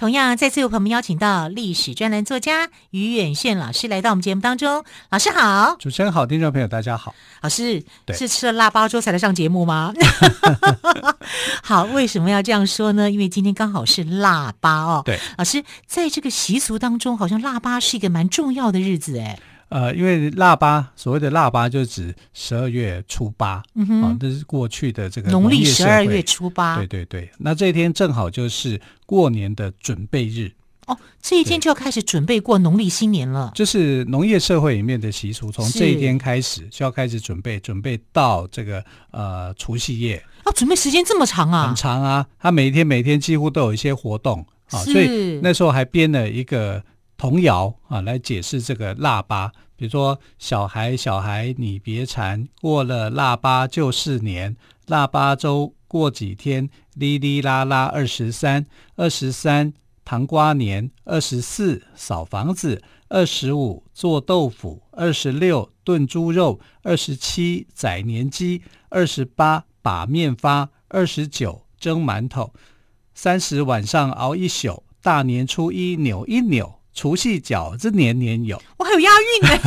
同样，再次有朋友们邀请到历史专栏作家于远炫老师来到我们节目当中。老师好，主持人好，听众朋友大家好。老师，是吃了腊八粥才来上节目吗？好，为什么要这样说呢？因为今天刚好是腊八哦。对，老师，在这个习俗当中，好像腊八是一个蛮重要的日子哎。呃，因为腊八，所谓的腊八就是指十二月初八，嗯哼，啊，这是过去的这个农历十二月初八。对对对，那这一天正好就是过年的准备日。哦，这一天就要开始准备过农历新年了。就是农业社会里面的习俗，从这一天开始就要开始准备，准备到这个呃除夕夜。啊，准备时间这么长啊？很长啊，他每一天每一天几乎都有一些活动啊，所以那时候还编了一个。童谣啊，来解释这个腊八，比如说“小孩小孩你别馋，过了腊八就是年。腊八粥过几天，哩哩啦啦二十三。二十三糖瓜粘，二十四扫房子，二十五做豆腐，二十六炖猪肉，二十七宰年鸡，二十八把面发，二十九蒸馒头，三十晚上熬一宿，大年初一扭一扭。”除夕饺子年年有，我还有押韵呢，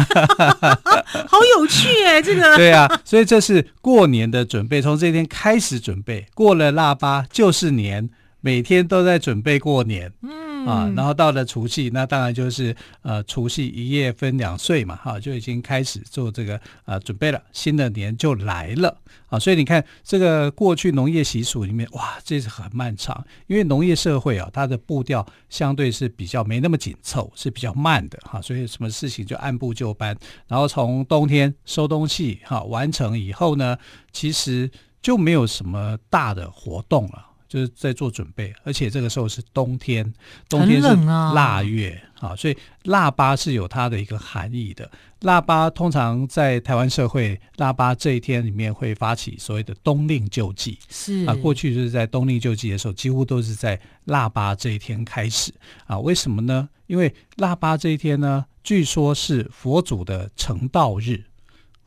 好有趣哎，这个对啊，所以这是过年的准备，从这天开始准备，过了腊八就是年，每天都在准备过年。嗯。啊，然后到了除夕，那当然就是呃，除夕一夜分两岁嘛，哈、啊，就已经开始做这个呃准备了，新的年就来了啊。所以你看，这个过去农业习俗里面，哇，这是很漫长，因为农业社会啊，它的步调相对是比较没那么紧凑，是比较慢的哈、啊，所以什么事情就按部就班。然后从冬天收东西哈、啊、完成以后呢，其实就没有什么大的活动了。就是在做准备，而且这个时候是冬天，冬天是腊月啊，所以腊八是有它的一个含义的。腊八通常在台湾社会，腊八这一天里面会发起所谓的冬令救济，是啊，过去就是在冬令救济的时候，几乎都是在腊八这一天开始啊。为什么呢？因为腊八这一天呢，据说是佛祖的成道日。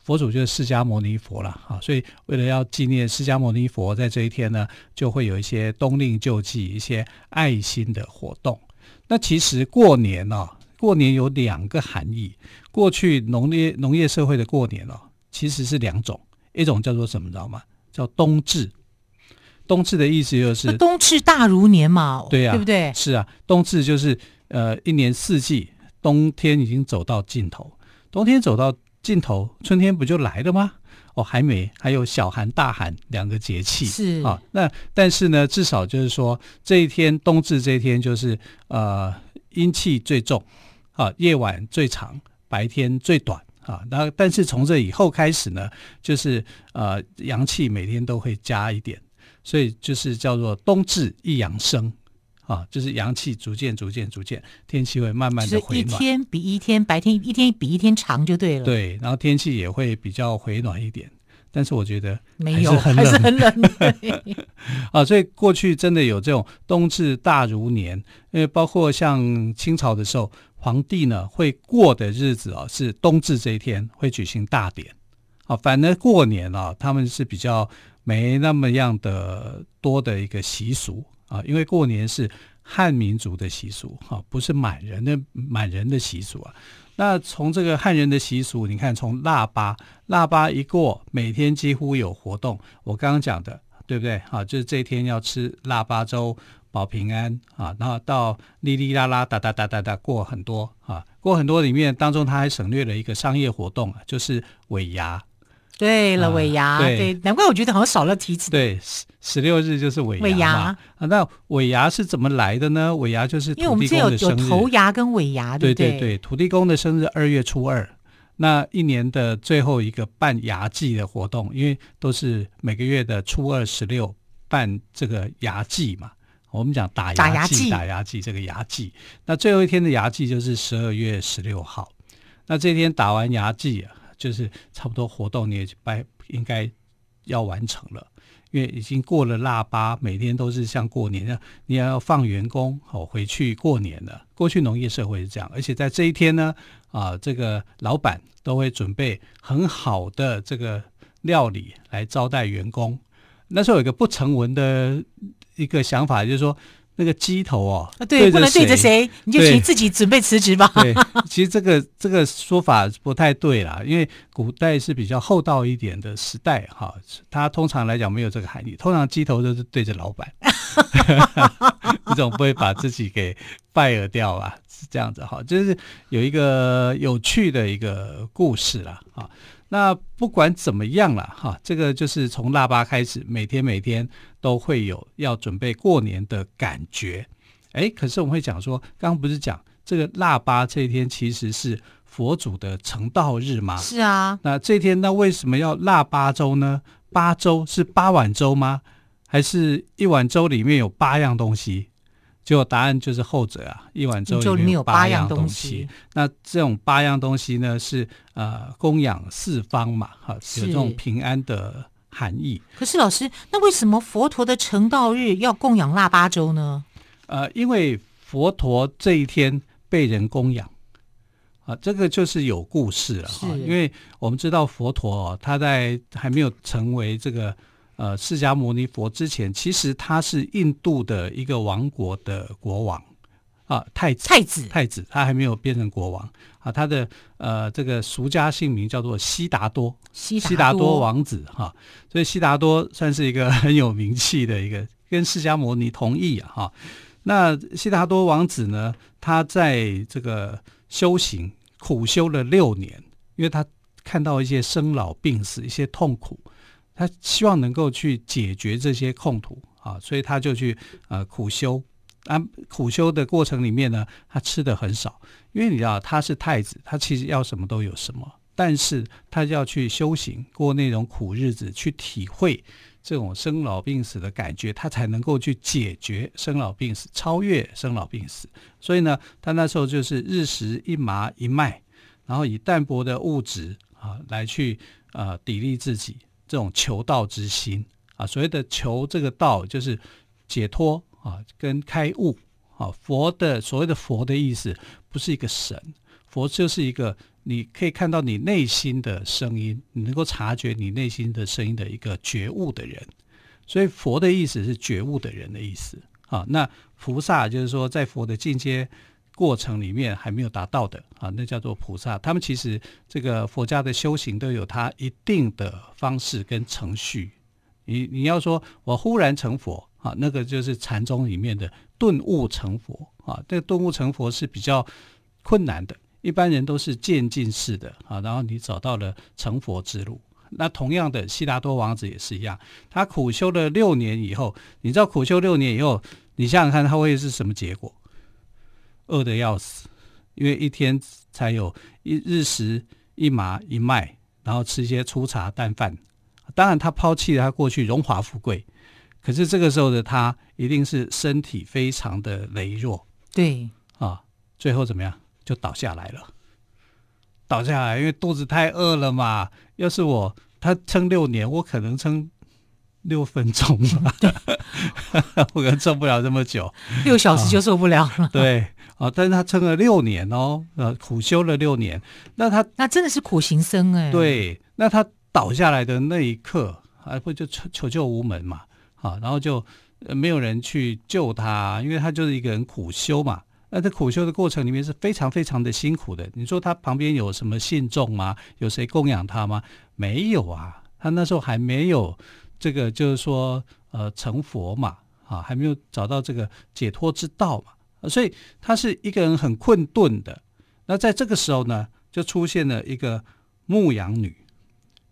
佛祖就是释迦牟尼佛了啊，所以为了要纪念释迦牟尼佛，在这一天呢，就会有一些冬令救济、一些爱心的活动。那其实过年呢、啊，过年有两个含义。过去农业农业社会的过年哦、啊，其实是两种，一种叫做什么，知道吗？叫冬至。冬至的意思就是冬至大如年嘛，对呀、啊，对不对？是啊，冬至就是呃一年四季，冬天已经走到尽头，冬天走到。尽头，春天不就来了吗？哦，还没，还有小寒、大寒两个节气是啊。那但是呢，至少就是说，这一天冬至这一天就是呃阴气最重啊，夜晚最长，白天最短啊。那但是从这以后开始呢，就是呃阳气每天都会加一点，所以就是叫做冬至一阳生。啊，就是阳气逐渐、逐渐、逐渐，天气会慢慢的回暖，一天比一天白天一天比一天长就对了。对，然后天气也会比较回暖一点，但是我觉得没有，还是很冷。啊，所以过去真的有这种冬至大如年，因为包括像清朝的时候，皇帝呢会过的日子啊是冬至这一天会举行大典。啊，反而过年啊，他们是比较没那么样的多的一个习俗。啊，因为过年是汉民族的习俗，哈，不是满人的满人的习俗啊。那从这个汉人的习俗，你看，从腊八，腊八一过，每天几乎有活动。我刚刚讲的，对不对？啊，就是这一天要吃腊八粥保平安啊，然后到哩哩啦啦哒哒哒哒哒过很多啊，过很多里面当中，他还省略了一个商业活动，就是尾牙。对了，尾牙，对，对，难怪我觉得好像少了提子。对，十十六日就是尾牙。尾牙啊，那尾牙是怎么来的呢？尾牙就是土地公的生日。因为我们这有有头牙跟尾牙，对不对？对土地公的生日二月初二，那一年的最后一个办牙祭的活动，因为都是每个月的初二十六办这个牙祭嘛。我们讲打打牙祭，打打牙祭这个牙祭。那最后一天的牙祭就是十二月十六号。那这天打完牙祭啊，就是差不多活动你也该应该要完成了，因为已经过了腊八，每天都是像过年一样，你要放员工哦回去过年了。过去农业社会是这样，而且在这一天呢，啊，这个老板都会准备很好的这个料理来招待员工。那时候有一个不成文的一个想法，就是说。那个鸡头哦，啊，对，不能对着谁，你就请自己准备辞职吧。对，其实这个这个说法不太对啦，因为古代是比较厚道一点的时代哈，它通常来讲没有这个含义，通常鸡头都是对着老板 你总不会把自己给 fire 掉啊，是这样子哈，就是有一个有趣的一个故事啦啊。那不管怎么样了哈，这个就是从腊八开始，每天每天都会有要准备过年的感觉。哎，可是我们会讲说，刚刚不是讲这个腊八这一天其实是佛祖的成道日吗？是啊。那这天那为什么要腊八粥呢？八粥是八碗粥吗？还是一碗粥里面有八样东西？结果答案就是后者啊，一碗粥里面有八样东西。那这种八样东西呢，是呃供养四方嘛，哈，有这种平安的含义。可是老师，那为什么佛陀的成道日要供养腊八粥呢？呃，因为佛陀这一天被人供养啊，这个就是有故事了哈。因为我们知道佛陀哦，他在还没有成为这个。呃，释迦牟尼佛之前，其实他是印度的一个王国的国王啊，太子，太子，太子，他还没有变成国王啊。他的呃，这个俗家姓名叫做悉达多，悉达多，王子哈、啊。所以悉达多算是一个很有名气的一个，跟释迦牟尼同意啊。哈，那悉达多王子呢，他在这个修行苦修了六年，因为他看到一些生老病死，一些痛苦。他希望能够去解决这些痛苦啊，所以他就去呃苦修啊。苦修的过程里面呢，他吃的很少，因为你知道他是太子，他其实要什么都有什么，但是他要去修行过那种苦日子，去体会这种生老病死的感觉，他才能够去解决生老病死，超越生老病死。所以呢，他那时候就是日食一麻一麦，然后以淡薄的物质啊来去呃砥砺自己。这种求道之心啊，所谓的求这个道，就是解脱啊，跟开悟啊。佛的所谓的佛的意思，不是一个神，佛就是一个你可以看到你内心的声音，你能够察觉你内心的声音的一个觉悟的人。所以佛的意思是觉悟的人的意思啊。那菩萨就是说，在佛的进阶。过程里面还没有达到的啊，那叫做菩萨。他们其实这个佛家的修行都有它一定的方式跟程序。你你要说我忽然成佛啊，那个就是禅宗里面的顿悟成佛啊。这个顿悟成佛是比较困难的，一般人都是渐进式的啊。然后你找到了成佛之路。那同样的，悉达多王子也是一样，他苦修了六年以后，你知道苦修六年以后，你想想看他会是什么结果？饿得要死，因为一天才有一日食一麻一麦，然后吃一些粗茶淡饭。当然，他抛弃了他过去荣华富贵，可是这个时候的他一定是身体非常的羸弱。对啊，最后怎么样？就倒下来了。倒下来，因为肚子太饿了嘛。要是我，他撑六年，我可能撑。六分钟吧，我可能撑不了这么久，六小时就受不了了。啊对啊，但是他撑了六年哦，呃，苦修了六年，那他那真的是苦行僧哎。对，那他倒下来的那一刻，还不就求求救无门嘛？啊，然后就没有人去救他，因为他就是一个人苦修嘛。那在苦修的过程里面是非常非常的辛苦的。你说他旁边有什么信众吗？有谁供养他吗？没有啊，他那时候还没有。这个就是说，呃，成佛嘛，啊，还没有找到这个解脱之道嘛，所以他是一个人很困顿的。那在这个时候呢，就出现了一个牧羊女，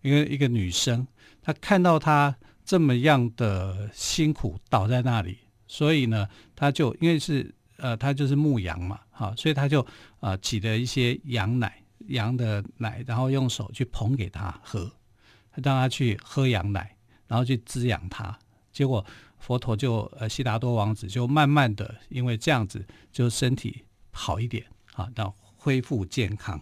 一个一个女生，她看到他这么样的辛苦倒在那里，所以呢，她就因为是呃，她就是牧羊嘛，啊，所以她就啊挤了一些羊奶，羊的奶，然后用手去捧给他喝，让他去喝羊奶。然后去滋养他，结果佛陀就呃悉达多王子就慢慢的因为这样子就身体好一点啊，到恢复健康。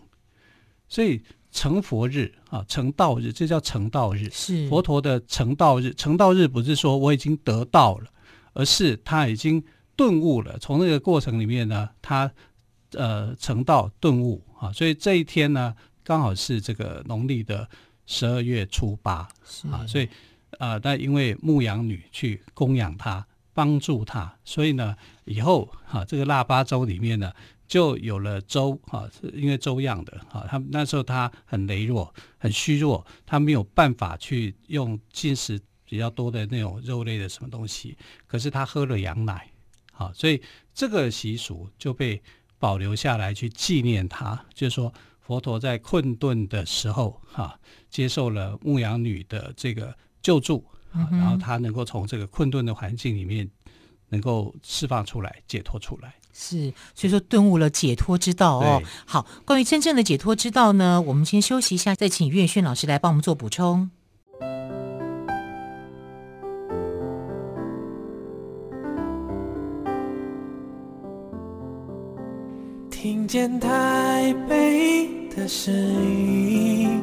所以成佛日啊，成道日，这叫成道日。是佛陀的成道日，成道日不是说我已经得道了，而是他已经顿悟了。从那个过程里面呢，他呃成道顿悟啊，所以这一天呢，刚好是这个农历的十二月初八啊，所以啊，那、因为牧羊女去供养他，帮助他，所以呢，以后哈、这个腊八粥里面呢。就有了粥哈，因为粥样的哈，他那时候他很羸弱，很虚弱，他没有办法去用进食比较多的那种肉类的什么东西，可是他喝了羊奶，好，所以这个习俗就被保留下来去纪念他，就是说佛陀在困顿的时候哈，接受了牧羊女的这个救助，然后他能够从这个困顿的环境里面能够释放出来，解脱出来。是，所以说顿悟了解脱之道哦。好，关于真正的解脱之道呢，我们先休息一下，再请岳轩老师来帮我们做补充。听见台北的声音，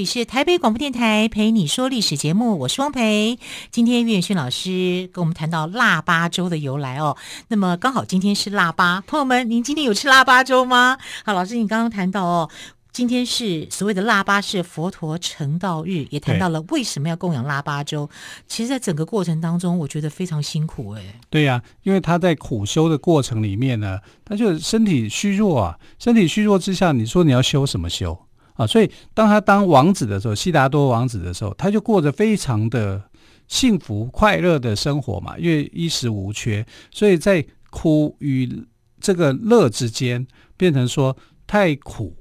里是台北广播电台陪你说历史节目，我是汪培。今天岳轩老师跟我们谈到腊八粥的由来哦。那么刚好今天是腊八，朋友们，您今天有吃腊八粥吗？好，老师，你刚刚谈到哦，今天是所谓的腊八是佛陀成道日，也谈到了为什么要供养腊八粥。其实，在整个过程当中，我觉得非常辛苦哎。对呀、啊，因为他在苦修的过程里面呢，他就身体虚弱啊，身体虚弱之下，你说你要修什么修？啊，所以当他当王子的时候，悉达多王子的时候，他就过着非常的幸福快乐的生活嘛，因为衣食无缺，所以在苦与这个乐之间，变成说太苦，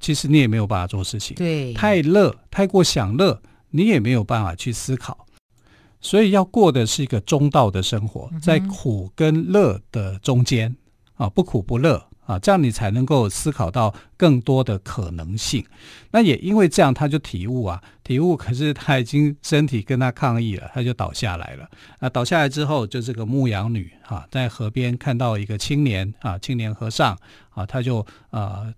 其实你也没有办法做事情；对，太乐，太过享乐，你也没有办法去思考。所以要过的是一个中道的生活，在苦跟乐的中间啊，不苦不乐。啊，这样你才能够思考到更多的可能性。那也因为这样，他就体悟啊，体悟。可是他已经身体跟他抗议了，他就倒下来了。那倒下来之后，就这个牧羊女啊，在河边看到一个青年啊，青年和尚啊，他就啊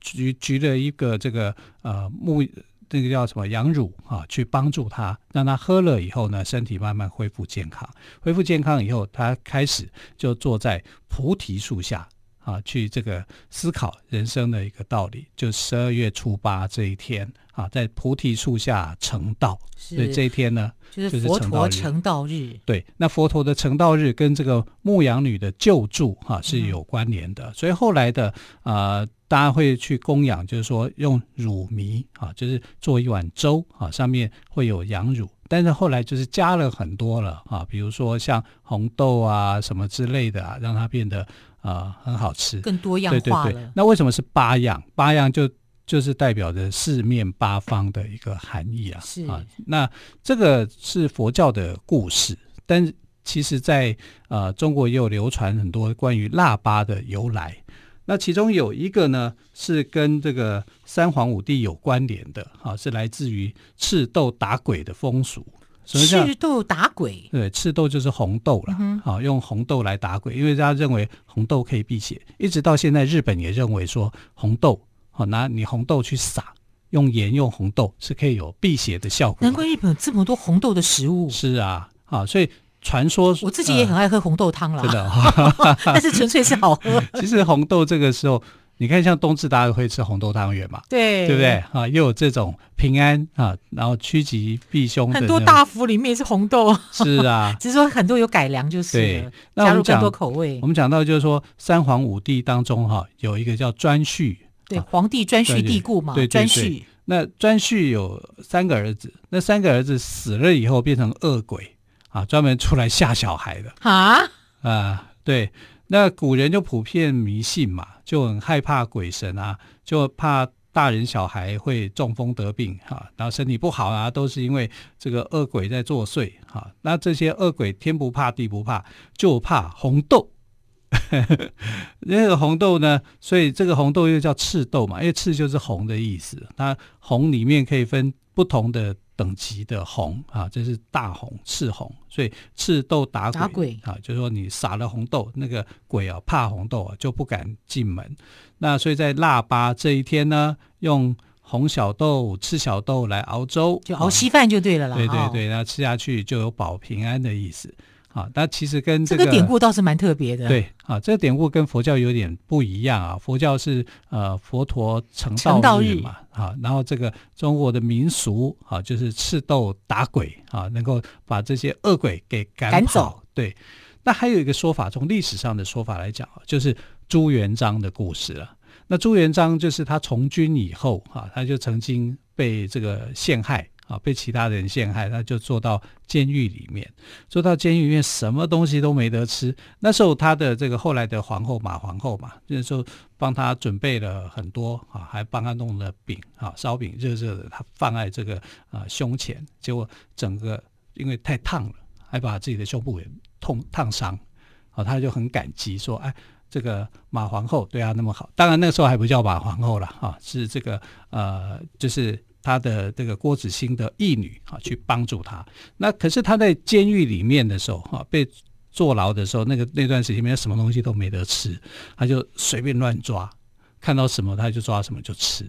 举举了一个这个呃牧那个叫什么羊乳啊，去帮助他，让他喝了以后呢，身体慢慢恢复健康。恢复健康以后，他开始就坐在菩提树下。啊，去这个思考人生的一个道理，就十二月初八这一天啊，在菩提树下成道，所以这一天呢，就是佛陀成道日。对，那佛陀的成道日跟这个牧羊女的救助哈、啊、是有关联的，嗯、所以后来的啊，大家会去供养，就是说用乳糜啊，就是做一碗粥啊，上面会有羊乳，但是后来就是加了很多了啊，比如说像红豆啊什么之类的啊，让它变得。啊，很好吃，更多样化了。对对对，那为什么是八样？八样就就是代表着四面八方的一个含义啊。是啊，那这个是佛教的故事，但其实在呃中国也有流传很多关于腊八的由来。那其中有一个呢，是跟这个三皇五帝有关联的，啊，是来自于赤豆打鬼的风俗。赤豆打鬼，对，赤豆就是红豆了，好、嗯哼啊，用红豆来打鬼，因为大家认为红豆可以辟邪，一直到现在，日本也认为说红豆，好、啊、拿你红豆去撒，用盐用红豆是可以有辟邪的效果。难怪日本有这么多红豆的食物。是啊，啊，所以传说我自己也很爱喝红豆汤啦，真的，但是纯粹是好喝。其实红豆这个时候。你看，像冬至大家会吃红豆汤圆嘛，对，对不对啊？又有这种平安啊，然后趋吉避凶。很多大福里面也是红豆，是啊，只是说很多有改良，就是对，加入更多口味。我们讲到就是说三皇五帝当中哈，有一个叫颛顼，对，皇帝颛顼帝故嘛，对颛顼。那颛顼有三个儿子，那三个儿子死了以后变成恶鬼啊，专门出来吓小孩的啊啊，对。那古人就普遍迷信嘛，就很害怕鬼神啊，就怕大人小孩会中风得病哈、啊，然后身体不好啊，都是因为这个恶鬼在作祟哈、啊。那这些恶鬼天不怕地不怕，就怕红豆。那个红豆呢，所以这个红豆又叫赤豆嘛，因为赤就是红的意思。它红里面可以分不同的。等级的红啊，这是大红赤红，所以赤豆打鬼，打鬼啊，就是说你撒了红豆，那个鬼啊怕红豆啊，就不敢进门。那所以在腊八这一天呢，用红小豆、赤小豆来熬粥，就熬稀饭就对了啦。对对对，那吃下去就有保平安的意思。啊，那其实跟这个、这个典故倒是蛮特别的。对啊，这个典故跟佛教有点不一样啊。佛教是呃佛陀成道日嘛，日啊，然后这个中国的民俗啊，就是赤豆打鬼啊，能够把这些恶鬼给赶，赶走。对，那还有一个说法，从历史上的说法来讲，就是朱元璋的故事了。那朱元璋就是他从军以后啊，他就曾经被这个陷害。啊，被其他人陷害，他就坐到监狱里面，坐到监狱里面，什么东西都没得吃。那时候他的这个后来的皇后马皇后嘛，那时候帮他准备了很多啊，还帮他弄了饼啊，烧饼热热的，他放在这个啊胸前，结果整个因为太烫了，还把自己的胸部给痛烫伤。啊，他就很感激，说：“哎，这个马皇后对他那么好。当然那时候还不叫马皇后了啊，是这个呃，就是。”他的这个郭子兴的义女啊，去帮助他。那可是他在监狱里面的时候啊，被坐牢的时候，那个那段时间，没有什么东西都没得吃，他就随便乱抓，看到什么他就抓什么就吃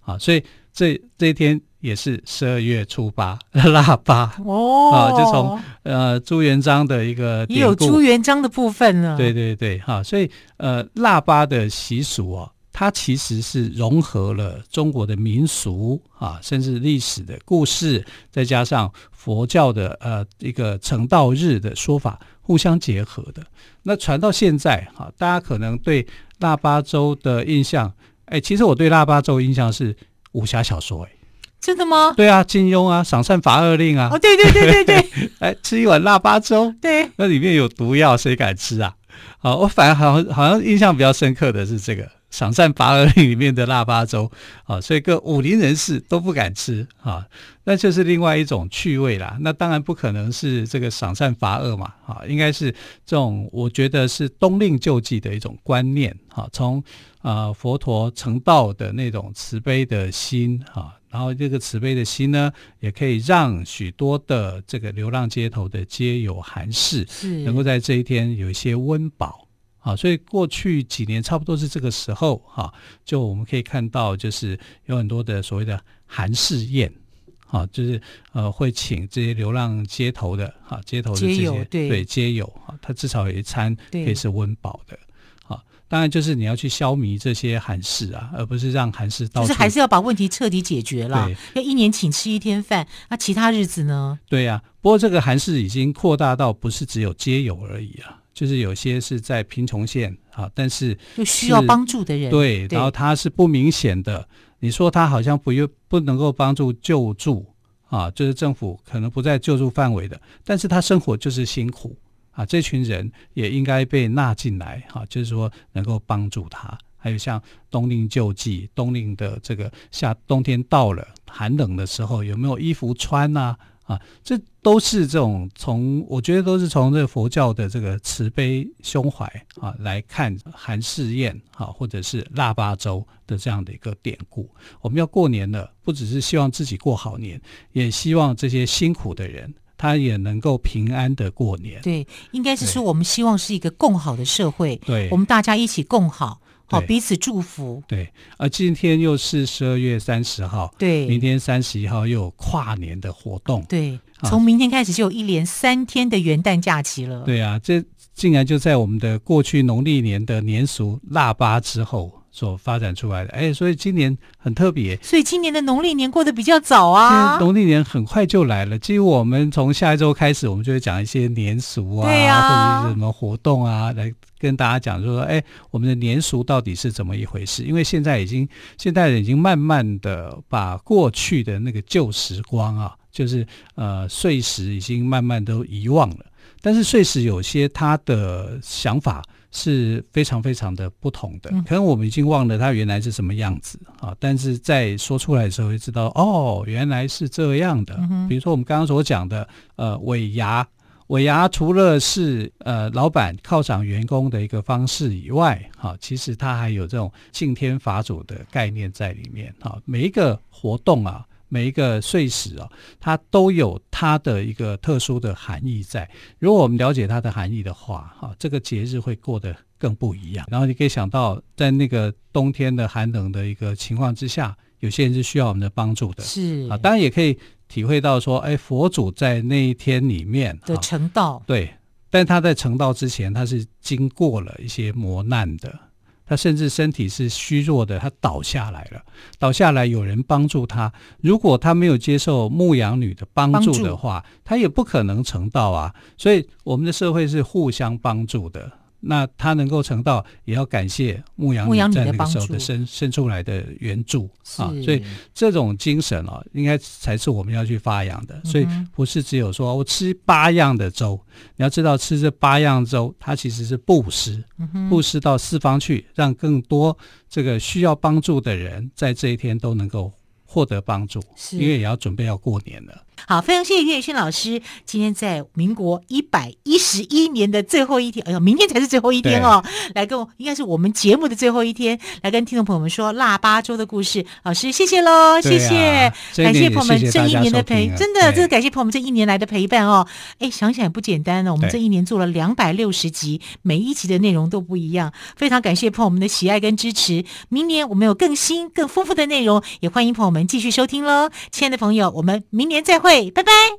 啊。所以这这一天也是十二月初八，腊八哦啊，就从呃朱元璋的一个，也有朱元璋的部分了。对对对，哈、啊，所以呃腊八的习俗哦。它其实是融合了中国的民俗啊，甚至历史的故事，再加上佛教的呃一个成道日的说法，互相结合的。那传到现在哈，大家可能对腊八粥的印象，哎，其实我对腊八粥印象是武侠小说，哎，真的吗？对啊，金庸啊，赏善罚恶令啊，哦，对对对对对，哎，吃一碗腊八粥，对，那里面有毒药，谁敢吃啊？好，我反而好像好像印象比较深刻的是这个。赏善罚恶令里面的腊八粥啊，所以各武林人士都不敢吃啊，那就是另外一种趣味啦。那当然不可能是这个赏善罚恶嘛，啊，应该是这种我觉得是冬令救济的一种观念啊，从啊佛陀成道的那种慈悲的心啊，然后这个慈悲的心呢，也可以让许多的这个流浪街头的街友寒士，能够在这一天有一些温饱。啊，所以过去几年差不多是这个时候哈，就我们可以看到，就是有很多的所谓的寒士宴，啊，就是呃会请这些流浪街头的哈，街头的这些对对街友啊，他至少有一餐可以是温饱的，啊，当然就是你要去消弭这些寒士啊，而不是让寒士到处，就是还是要把问题彻底解决了，要一年请吃一天饭，那其他日子呢？对呀，不过这个寒士已经扩大到不是只有街友而已啊。就是有些是在贫穷线啊，但是就需要帮助的人，对，然后他是不明显的，你说他好像不又不能够帮助救助啊，就是政府可能不在救助范围的，但是他生活就是辛苦啊，这群人也应该被纳进来哈，就是说能够帮助他。还有像冬令救济，冬令的这个夏冬天到了寒冷的时候，有没有衣服穿啊？啊，这都是这种从我觉得都是从这个佛教的这个慈悲胸怀啊来看寒士宴啊，或者是腊八粥的这样的一个典故。我们要过年了，不只是希望自己过好年，也希望这些辛苦的人他也能够平安的过年。对，应该是说我们希望是一个共好的社会，对，我们大家一起共好。好，彼此祝福。对，而今天又是十二月三十号，对，明天三十一号又有跨年的活动。对，从明天开始就有一连三天的元旦假期了。对啊，这竟然就在我们的过去农历年的年俗腊八之后所发展出来的。哎，所以今年很特别。所以今年的农历年过得比较早啊。农历年很快就来了，几乎我们从下一周开始，我们就会讲一些年俗啊，对啊，或者是什么活动啊，来跟大家讲说，哎，我们的年俗到底是怎么一回事？因为现在已经现代人已经慢慢的把过去的那个旧时光啊，就是呃岁时已经慢慢都遗忘了。但是岁时有些他的想法是非常非常的不同的，可能我们已经忘了它原来是什么样子啊，但是在说出来的时候会知道，哦，原来是这样的。比如说我们刚刚所讲的，呃，尾牙，尾牙除了是呃老板犒赏员工的一个方式以外，哈，其实它还有这种敬天法祖的概念在里面啊，每一个活动啊。每一个碎石啊，它都有它的一个特殊的含义在。如果我们了解它的含义的话，哈，这个节日会过得更不一样。然后你可以想到，在那个冬天的寒冷的一个情况之下，有些人是需要我们的帮助的。是啊，当然也可以体会到说，哎，佛祖在那一天里面的成道，对，但他在成道之前，他是经过了一些磨难的。他甚至身体是虚弱的，他倒下来了，倒下来有人帮助他。如果他没有接受牧羊女的帮助的话，他也不可能成道啊。所以我们的社会是互相帮助的。那他能够成道，也要感谢牧羊女在那个时候的伸伸出来的援助啊！所以这种精神啊，应该才是我们要去发扬的。所以不是只有说我吃八样的粥，你要知道吃这八样粥，它其实是布施，布施到四方去，让更多这个需要帮助的人在这一天都能够获得帮助。因为也要准备要过年了。好，非常谢谢岳轩老师。今天在民国一百一十一年的最后一天，哎呦，明天才是最后一天哦。来跟我，应该是我们节目的最后一天，来跟听众朋友们说腊八粥的故事。老师，谢谢喽，谢谢，啊、感谢朋友们这一年的陪，真的，真的感谢朋友们这一年来的陪伴哦。哎，想想也不简单呢。我们这一年做了两百六十集，每一集的内容都不一样，非常感谢朋友们的喜爱跟支持。明年我们有更新、更丰富的内容，也欢迎朋友们继续收听喽。亲爱的朋友，我们明年再会。拜拜。